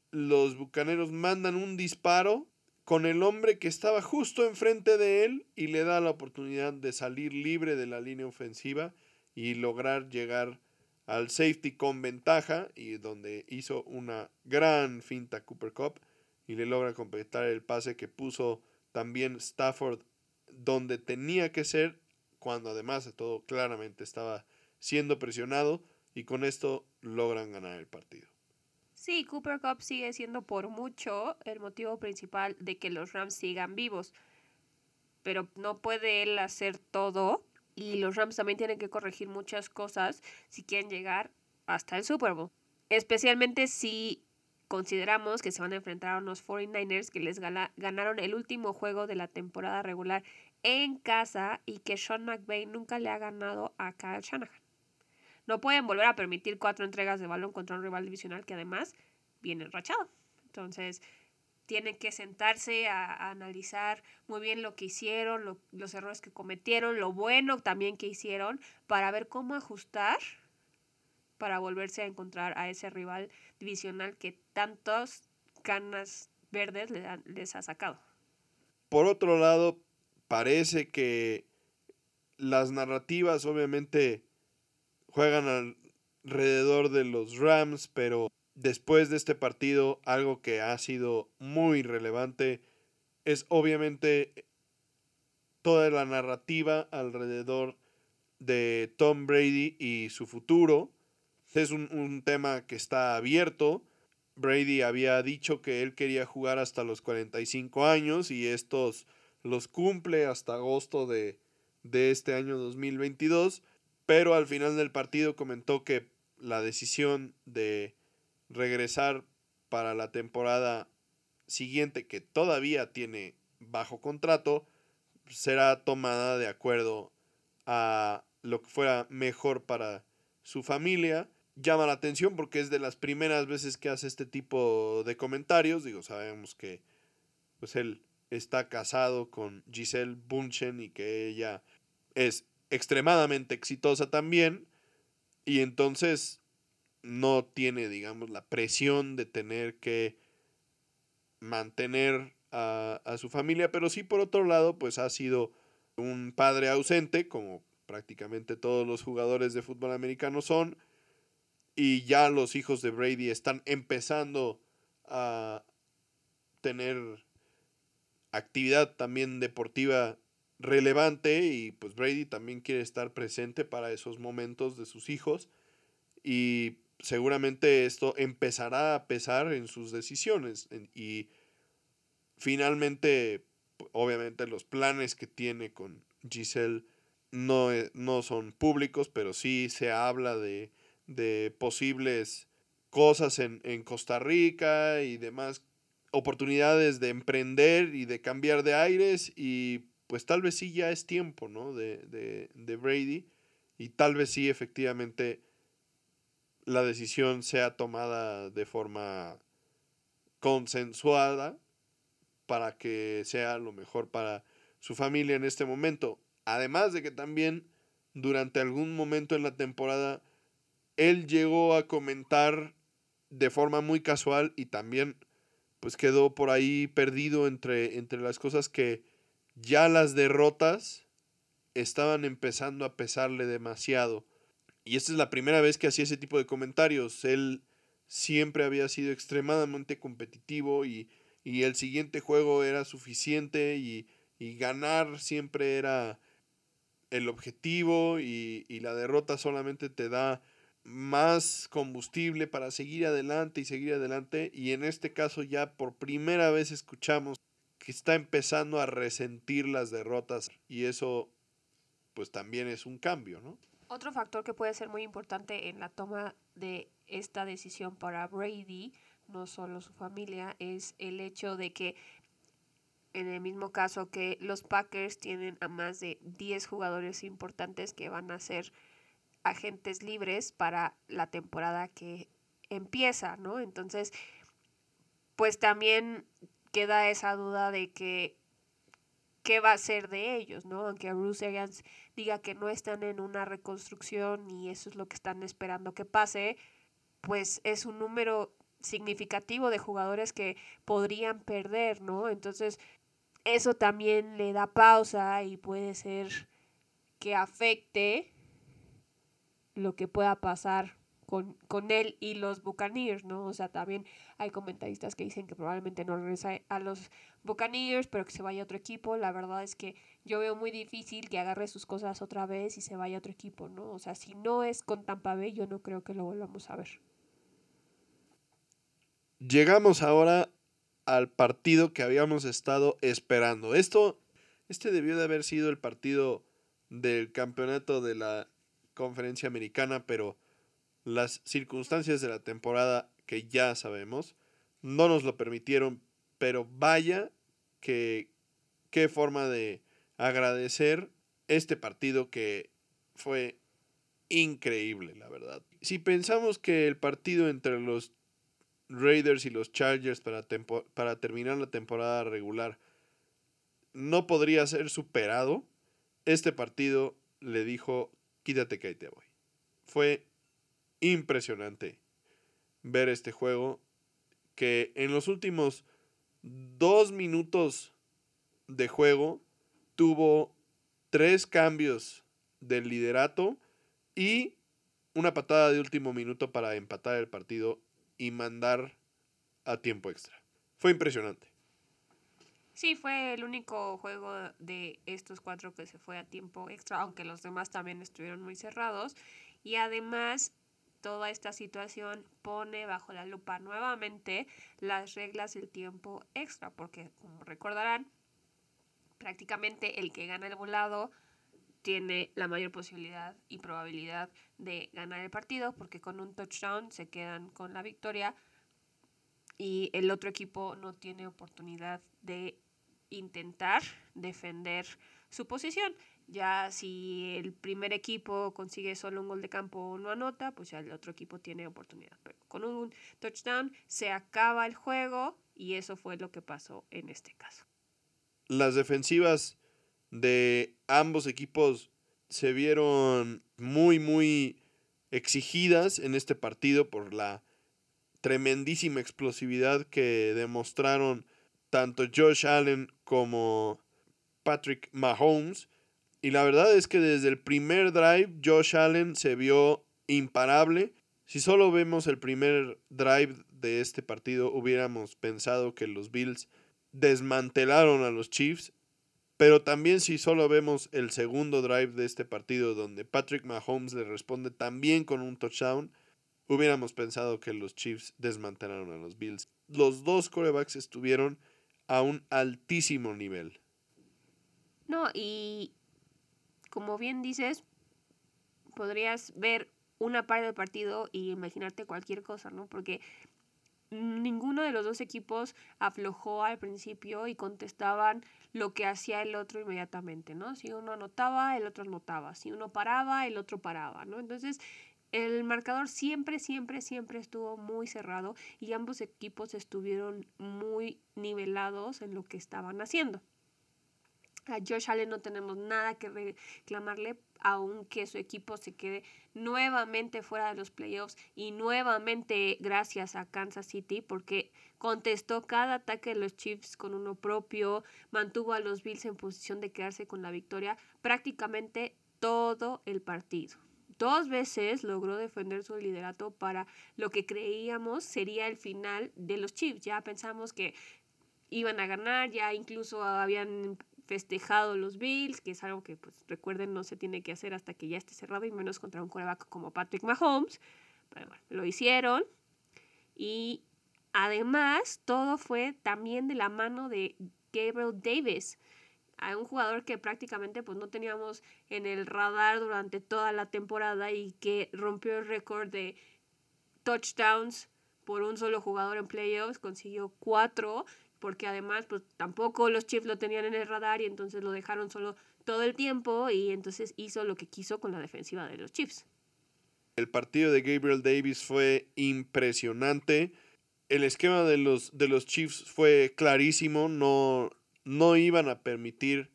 Speaker 1: los Bucaneros mandan un disparo con el hombre que estaba justo enfrente de él y le da la oportunidad de salir libre de la línea ofensiva y lograr llegar al safety con ventaja y donde hizo una gran finta Cooper Cup y le logra completar el pase que puso también Stafford donde tenía que ser cuando además de todo claramente estaba siendo presionado y con esto logran ganar el partido.
Speaker 2: Sí, Cooper Cup sigue siendo por mucho el motivo principal de que los Rams sigan vivos. Pero no puede él hacer todo y los Rams también tienen que corregir muchas cosas si quieren llegar hasta el Super Bowl. Especialmente si consideramos que se van a enfrentar a unos 49ers que les ganaron el último juego de la temporada regular en casa y que Sean McVay nunca le ha ganado a Kyle Shanahan. No pueden volver a permitir cuatro entregas de balón contra un rival divisional que además viene enrachado. Entonces, tienen que sentarse a, analizar muy bien lo que hicieron, los errores que cometieron, lo bueno también que hicieron, para ver cómo ajustar para volverse a encontrar a ese rival divisional que tantos canas verdes les ha sacado.
Speaker 1: Por otro lado, parece que las narrativas obviamente juegan alrededor de los Rams, pero después de este partido algo que ha sido muy relevante es obviamente toda la narrativa alrededor de Tom Brady y su futuro. Es un, un, tema que está abierto. Brady había dicho que él quería jugar hasta los 45 años y estos los cumple hasta agosto de, de este año 2022 pero al final del partido comentó que la decisión de regresar para la temporada siguiente, que todavía tiene bajo contrato, será tomada de acuerdo a lo que fuera mejor para su familia. Llama la atención porque es de las primeras veces que hace este tipo de comentarios. Digo, sabemos que pues él está casado con Giselle Bunchen y que ella es extremadamente exitosa también y entonces no tiene, digamos, la presión de tener que mantener a, a, su familia, pero sí por otro lado, pues ha sido un padre ausente, como prácticamente todos los jugadores de fútbol americano son, y ya los hijos de Brady están empezando a tener actividad también deportiva relevante y pues Brady también quiere estar presente para esos momentos de sus hijos y seguramente esto empezará a pesar en sus decisiones y finalmente obviamente los planes que tiene con Giselle no, e, no son públicos pero sí se habla de, de posibles cosas en, en Costa Rica y demás oportunidades de emprender y de cambiar de aires y pues tal vez sí ya es tiempo, ¿no? De, de, de Brady y tal vez sí efectivamente la decisión sea tomada de forma consensuada para que sea lo mejor para su familia en este momento. Además de que también durante algún momento en la temporada él llegó a comentar de forma muy casual y también pues quedó por ahí perdido entre, entre las cosas que ya las derrotas estaban empezando a pesarle demasiado. Y esta es la primera vez que hacía ese tipo de comentarios. Él siempre había sido extremadamente competitivo y, y el siguiente juego era suficiente y, y ganar siempre era el objetivo y, y, la derrota solamente te da más combustible para seguir adelante y seguir adelante y en este caso ya por primera vez escuchamos que está empezando a resentir las derrotas y eso pues también es un cambio, ¿no?
Speaker 2: Otro factor que puede ser muy importante en la toma de esta decisión para Brady, no solo su familia, es el hecho de que en el mismo caso que los Packers tienen a más de 10 jugadores importantes que van a ser agentes libres para la temporada que empieza, ¿no? Entonces, pues también queda esa duda de que qué va a ser de ellos, ¿no? Aunque Bruce Arians diga que no están en una reconstrucción y eso es lo que están esperando que pase, pues es un número significativo de jugadores que podrían perder, ¿no? Entonces, eso también le da pausa y puede ser que afecte lo que pueda pasar con, con él y los Buccaneers, ¿no? O sea, también hay comentaristas que dicen que probablemente no regrese a los Buccaneers, pero que se vaya a otro equipo. La verdad es que yo veo muy difícil que agarre sus cosas otra vez y se vaya a otro equipo, ¿no? O sea, si no es con Tampa Bay, yo no creo que lo volvamos a ver.
Speaker 1: Llegamos ahora al partido que habíamos estado esperando. Esto, este debió de haber sido el partido del campeonato de la conferencia americana, pero las circunstancias de la temporada que ya sabemos no nos lo permitieron, pero vaya que qué forma de agradecer este partido que fue increíble, la verdad. Si pensamos que el partido entre los Raiders y los Chargers para, para terminar la temporada regular no podría ser superado, este partido le dijo, quítate que te voy. Fue impresionante ver este juego que en los últimos dos minutos de juego tuvo tres cambios del liderato y una patada de último minuto para empatar el partido y mandar a tiempo extra. Fue impresionante.
Speaker 2: Sí, fue el único juego de estos cuatro que se fue a tiempo extra, aunque los demás también estuvieron muy cerrados. Y además toda esta situación pone bajo la lupa nuevamente las reglas del tiempo extra, porque como recordarán, prácticamente el que gana el volado tiene la mayor posibilidad y probabilidad de ganar el partido, porque con un touchdown se quedan con la victoria y el otro equipo no tiene oportunidad de intentar defender su posición. Ya si el primer equipo consigue solo un gol de campo o no anota, pues ya el otro equipo tiene oportunidad. Pero con un touchdown se acaba el juego y eso fue lo que pasó en este caso.
Speaker 1: Las defensivas de ambos equipos se vieron muy, muy exigidas en este partido por la tremendísima explosividad que demostraron tanto Josh Allen como Patrick Mahomes y la verdad es que desde el primer drive Josh Allen se vio imparable. Si solo vemos el primer drive de este partido, hubiéramos pensado que los Bills desmantelaron a los Chiefs. Pero también si solo vemos el segundo drive de este partido donde Patrick Mahomes le responde también con un touchdown, hubiéramos pensado que los Chiefs desmantelaron a los Bills. Los dos corebacks estuvieron a un altísimo nivel.
Speaker 2: No, y como bien dices, podrías ver una parte del partido y imaginarte cualquier cosa, ¿no? Porque ninguno de los dos equipos aflojó al principio y contestaban lo que hacía el otro inmediatamente, ¿no? Si uno anotaba, el otro anotaba. Si uno paraba, el otro paraba, ¿no? Entonces, el marcador siempre, siempre, siempre estuvo muy cerrado y ambos equipos estuvieron muy nivelados en lo que estaban haciendo. A Josh Allen no tenemos nada que reclamarle, aunque su equipo se quede nuevamente fuera de los playoffs y nuevamente gracias a Kansas City porque contestó cada ataque de los Chiefs con uno propio, mantuvo a los Bills en posición de quedarse con la victoria prácticamente todo el partido. Dos veces logró defender su liderato para lo que creíamos sería el final de los Chiefs. Ya pensamos que iban a ganar, ya incluso habían festejado los Bills, que es algo que, pues, recuerden, no se tiene que hacer hasta que ya esté cerrado y menos contra un coreback como Patrick Mahomes. Lo hicieron. Y además, todo fue también de la mano de Gabriel Davis, a un jugador que prácticamente pues no teníamos en el radar durante toda la temporada y que rompió el récord de touchdowns por un solo jugador en playoffs, consiguió cuatro porque además pues tampoco los Chiefs lo tenían en el radar y entonces lo dejaron solo todo el tiempo y entonces hizo lo que quiso con la defensiva de los Chiefs.
Speaker 1: El partido de Gabriel Davis fue impresionante. El esquema de los, de los Chiefs fue clarísimo. No, no iban a permitir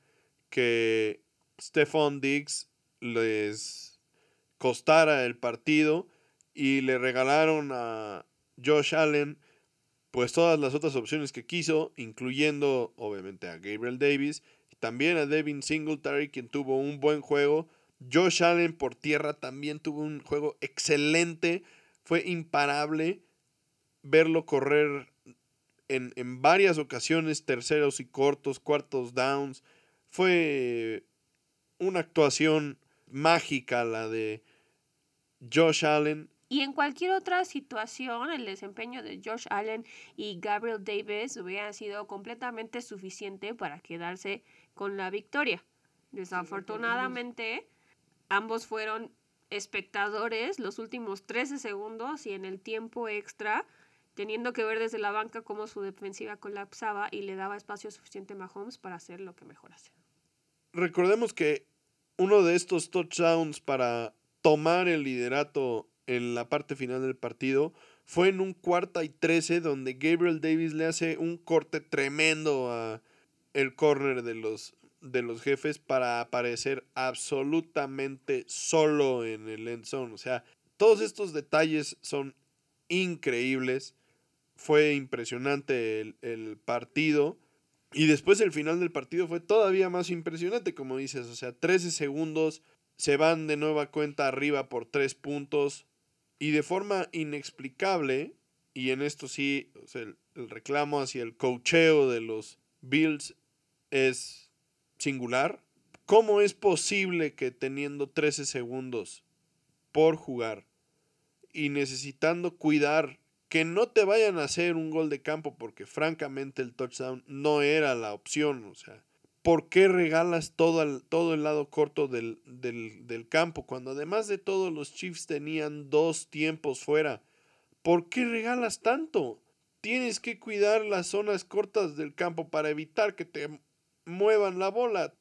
Speaker 1: que Stephon Diggs les costara el partido y le regalaron a Josh Allen pues todas las otras opciones que quiso, incluyendo obviamente a Gabriel Davis, también a Devin Singletary, quien tuvo un buen juego. Josh Allen por tierra también tuvo un juego excelente, fue imparable verlo correr en, en varias ocasiones, terceros y cortos, cuartos downs. Fue una actuación mágica la de Josh Allen
Speaker 2: y en cualquier otra situación, el desempeño de Josh Allen y Gabriel Davis hubiera sido completamente suficiente para quedarse con la victoria. Desafortunadamente, ambos fueron espectadores los últimos 13 segundos y en el tiempo extra, teniendo que ver desde la banca cómo su defensiva colapsaba y le daba espacio suficiente a Mahomes para hacer lo que mejor hace.
Speaker 1: Recordemos que uno de estos touchdowns para tomar el liderato en la parte final del partido fue en un cuarta y trece donde Gabriel Davis le hace un corte tremendo a el corner de los, de los jefes para aparecer absolutamente solo en el end zone. O sea, todos estos detalles son increíbles. Fue impresionante el, el partido. Y después el final del partido fue todavía más impresionante, como dices. O sea, 13 segundos. Se van de nueva cuenta arriba por 3 puntos. Y de forma inexplicable, y en esto sí, el, reclamo hacia el cocheo de los Bills es singular. ¿Cómo es posible que teniendo 13 segundos por jugar y necesitando cuidar que no te vayan a hacer un gol de campo porque francamente el touchdown no era la opción, o sea, ¿por qué regalas todo el, todo el lado corto del, campo? Cuando además de todo los Chiefs tenían dos tiempos fuera. ¿Por qué regalas tanto? Tienes que cuidar las zonas cortas del campo para evitar que te muevan la bola.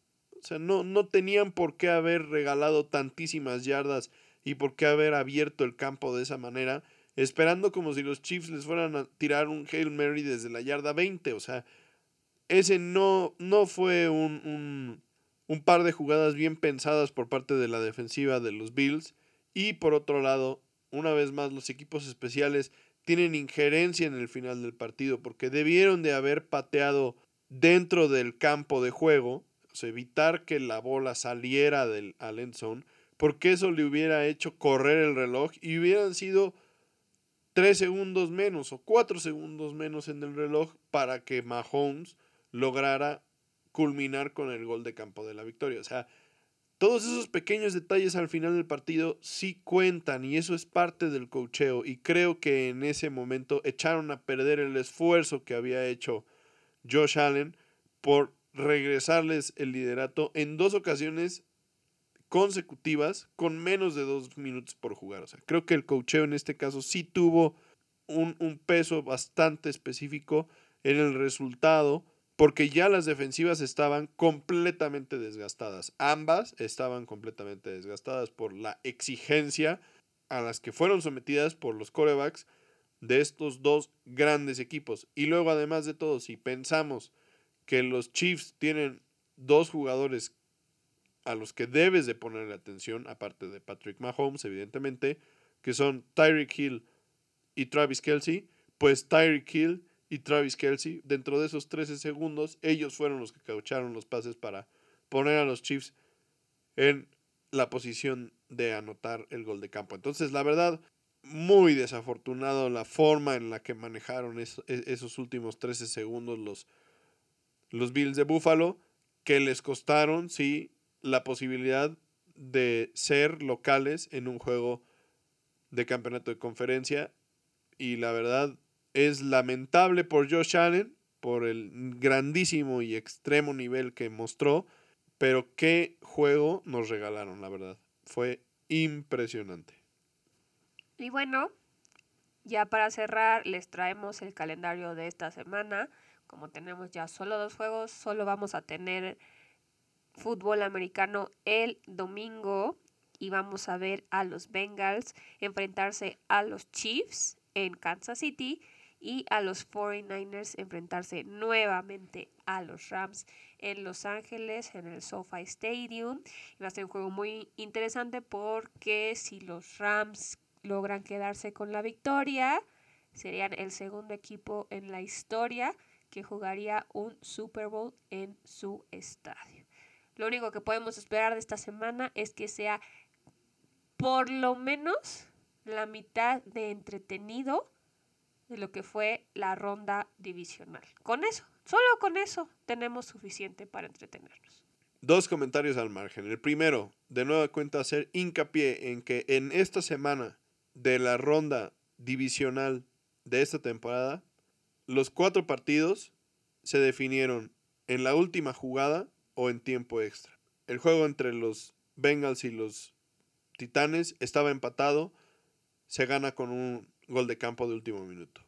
Speaker 1: O sea, no, no tenían por qué haber regalado tantísimas yardas y por qué haber abierto el campo de esa manera, esperando como si los Chiefs les fueran a tirar un Hail Mary desde la yarda 20. O sea, ese no, no fue un, un, par de jugadas bien pensadas por parte de la defensiva de los Bills. Y por otro lado, una vez más, los equipos especiales tienen injerencia en el final del partido porque debieron de haber pateado dentro del campo de juego, o sea, evitar que la bola saliera del al porque eso le hubiera hecho correr el reloj y hubieran sido tres segundos menos o cuatro segundos menos en el reloj para que Mahomes lograra culminar con el gol de campo de la victoria. O sea, todos esos pequeños detalles al final del partido sí cuentan y eso es parte del cocheo y creo que en ese momento echaron a perder el esfuerzo que había hecho Josh Allen por regresarles el liderato en dos ocasiones consecutivas con menos de dos minutos por jugar. O sea, creo que el cocheo en este caso sí tuvo un, un peso bastante específico en el resultado porque ya las defensivas estaban completamente desgastadas. Ambas estaban completamente desgastadas por la exigencia a las que fueron sometidas por los corebacks de estos dos grandes equipos. Y luego, además de todo, si pensamos que los Chiefs tienen dos jugadores a los que debes de ponerle atención, aparte de Patrick Mahomes, evidentemente, que son Tyreek Hill y Travis Kelsey, pues Tyreek Hill y Travis Kelsey, dentro de esos 13 segundos, ellos fueron los que caucharon los pases para poner a los Chiefs en la posición de anotar el gol de campo. Entonces, la verdad, muy desafortunado la forma en la que manejaron e, esos últimos 13 segundos los, los Bills de Buffalo, que les costaron, sí, la posibilidad de ser locales en un juego de campeonato de conferencia. Y la verdad es lamentable por Josh Allen, por el grandísimo y extremo nivel que mostró. Pero qué juego nos regalaron, la verdad. Fue impresionante.
Speaker 2: Y bueno, ya para cerrar, les traemos el calendario de esta semana. Como tenemos ya solo dos juegos, solo vamos a tener fútbol americano el domingo y vamos a ver a los Bengals enfrentarse a los Chiefs en Kansas City y a los 49ers enfrentarse nuevamente a los Rams en Los Ángeles, en el SoFi Stadium. Va a ser un juego muy interesante porque si los Rams logran quedarse con la victoria, serían el segundo equipo en la historia que jugaría un Super Bowl en su estadio. Lo único que podemos esperar de esta semana es que sea por lo menos la mitad de entretenido de lo que fue la ronda divisional. Con eso, solo con eso tenemos suficiente para entretenernos.
Speaker 1: Dos comentarios al margen. El primero, de nueva cuenta, hacer hincapié en que en esta semana de la ronda divisional de esta temporada, los cuatro partidos se definieron en la última jugada o en tiempo extra. El juego entre los Bengals y los Titanes estaba empatado, se gana con un gol de campo de último minuto.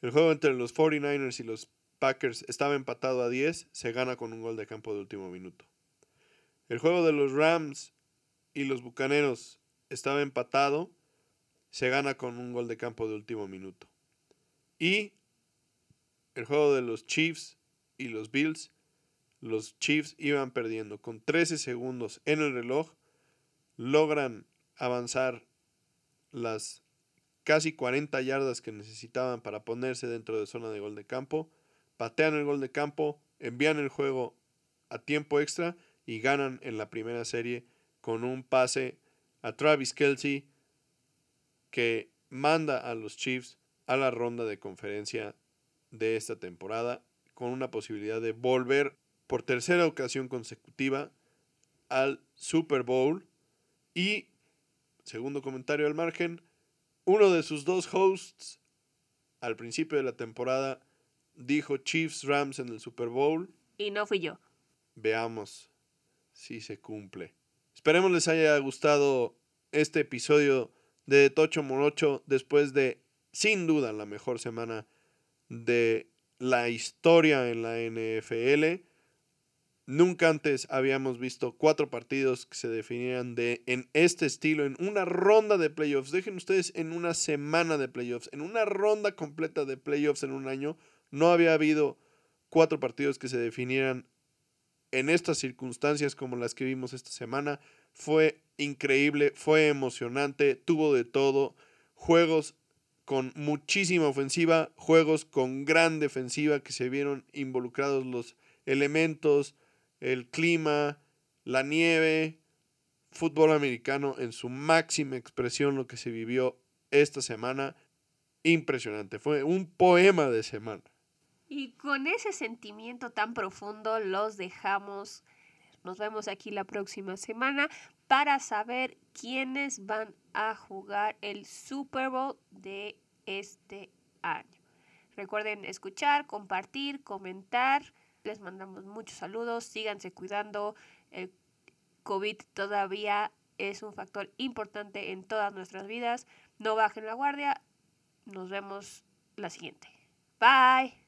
Speaker 1: El juego entre los 49ers y los Packers estaba empatado a 10, se gana con un gol de campo de último minuto. El juego de los Rams y los Bucaneros estaba empatado, se gana con un gol de campo de último minuto. Y el juego de los Chiefs y los Bills, los Chiefs iban perdiendo con 13 segundos en el reloj, logran avanzar las casi 40 yardas que necesitaban para ponerse dentro de zona de gol de campo, patean el gol de campo, envían el juego a tiempo extra y ganan en la primera serie con un pase a Travis Kelsey que manda a los Chiefs a la ronda de conferencia de esta temporada con una posibilidad de volver por tercera ocasión consecutiva al Super Bowl. Y segundo comentario al margen uno de sus dos hosts al principio de la temporada dijo Chiefs Rams en el Super Bowl.
Speaker 2: Y no fui yo.
Speaker 1: Veamos si se cumple. Esperemos les haya gustado este episodio de Tocho Morocho después de, sin duda, la mejor semana de la historia en la NFL. Nunca antes habíamos visto cuatro partidos que se definían de en este estilo, en una ronda de playoffs. Dejen ustedes en una semana de playoffs, en una ronda completa de playoffs en un año. No había habido cuatro partidos que se definieran en estas circunstancias como las que vimos esta semana. Fue increíble, fue emocionante, tuvo de todo. Juegos con muchísima ofensiva, juegos con gran defensiva que se vieron involucrados los elementos el clima, la nieve, fútbol americano en su máxima expresión, lo que se vivió esta semana. Impresionante, fue un poema de semana.
Speaker 2: Y con ese sentimiento tan profundo los dejamos. Nos vemos aquí la próxima semana para saber quiénes van a jugar el Super Bowl de este año. Recuerden escuchar, compartir, comentar les mandamos muchos saludos, síganse cuidando. El COVID todavía es un factor importante en todas nuestras vidas. No bajen la guardia, nos vemos la siguiente. Bye.